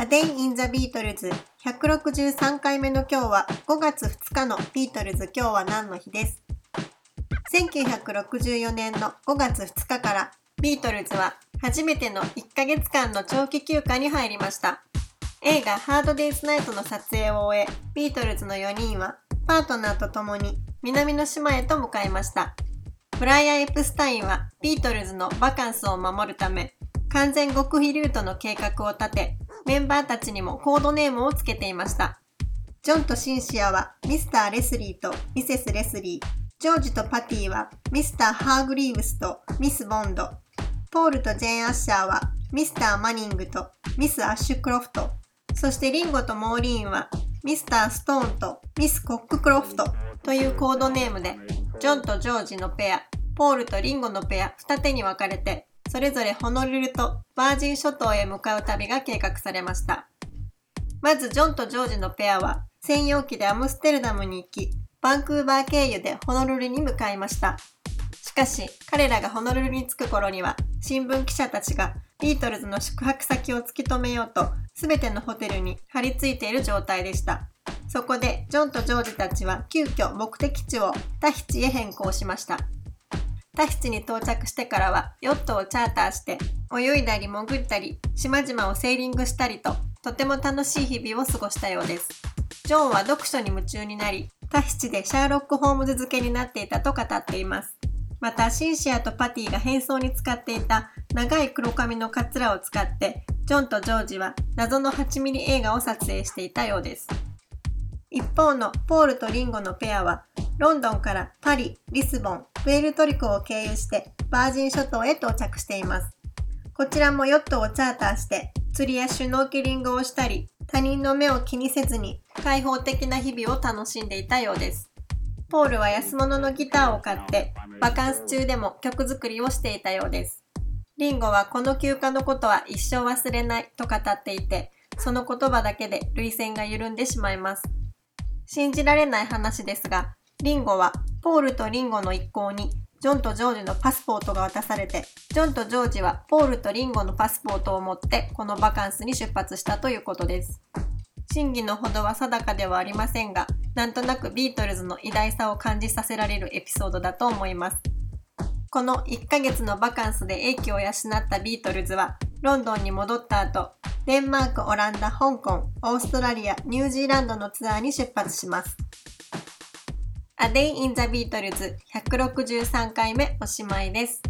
A Day in the Beatles 163回目の今日は5月2日のビートルズ。今日は何の日です？1964年の5月2日からビートルズは初めての1ヶ月間の長期休暇に入りました。映画 Hard Day's Night の撮影を終えビートルズの4人はパートナーと共に南の島へと向かいました。ブライアン・エプスタインはビートルズのバカンスを守るため完全極秘ルートの計画を立てメンバーたちにもコードネームをつけていました。ジョンとシンシアはミスター・レスリーとミセス・レスリー、ジョージとパティはミスター・ハーグリーブスとミス・ボンド、ポールとジェーン・アッシャーはミスター・マニングとミス・アッシュ・クロフト、そしてリンゴとモーリーンはミスター・ストーンとミス・コック・クロフト。というコードネームで、ジョンとジョージのペア、ポールとリンゴのペア二手に分かれてそれぞれホノルルとバージン諸島へ向かう旅が計画されました。まずジョンとジョージのペアは専用機でアムステルダムに行き、バンクーバー経由でホノルルに向かいました。しかし、彼らがホノルルに着く頃には、新聞記者たちがビートルズの宿泊先を突き止めようと、すべてのホテルに張り付いている状態でした。そこで、ジョンとジョージたちは急遽目的地をタヒチへ変更しました。タヒチに到着してからはヨットをチャーターして泳いだり潜ったり島々をセーリングしたりととても楽しい日々を過ごしたようです。ジョンは読書に夢中になりタヒチでシャーロック・ホームズ付けになっていたと語っています。またシンシアとパティが変装に使っていた長い黒髪のカツラを使ってジョンとジョージは謎の8ミリ映画を撮影していたようです。一方のポールとリンゴのペアはロンドンからパリ、リスボン、プエルトリコを経由してバージン諸島へ到着しています。こちらもヨットをチャーターして釣りやシュノーケリングをしたり、他人の目を気にせずに開放的な日々を楽しんでいたようです。ポールは安物のギターを買ってバカンス中でも曲作りをしていたようです。リンゴはこの休暇のことは一生忘れないと語っていて、その言葉だけで涙腺が緩んでしまいます。信じられない話ですが、リンゴはポールとリンゴの一行にジョンとジョージのパスポートが渡されて、ジョンとジョージはポールとリンゴのパスポートを持ってこのバカンスに出発したということです。真偽のほどは定かではありませんが、なんとなくビートルズの偉大さを感じさせられるエピソードだと思います。この1ヶ月のバカンスで英気を養ったビートルズは、ロンドンに戻った後、デンマーク、オランダ、香港、オーストラリア、ニュージーランドのツアーに出発します。A Day in the Beatles 163回目おしまいです。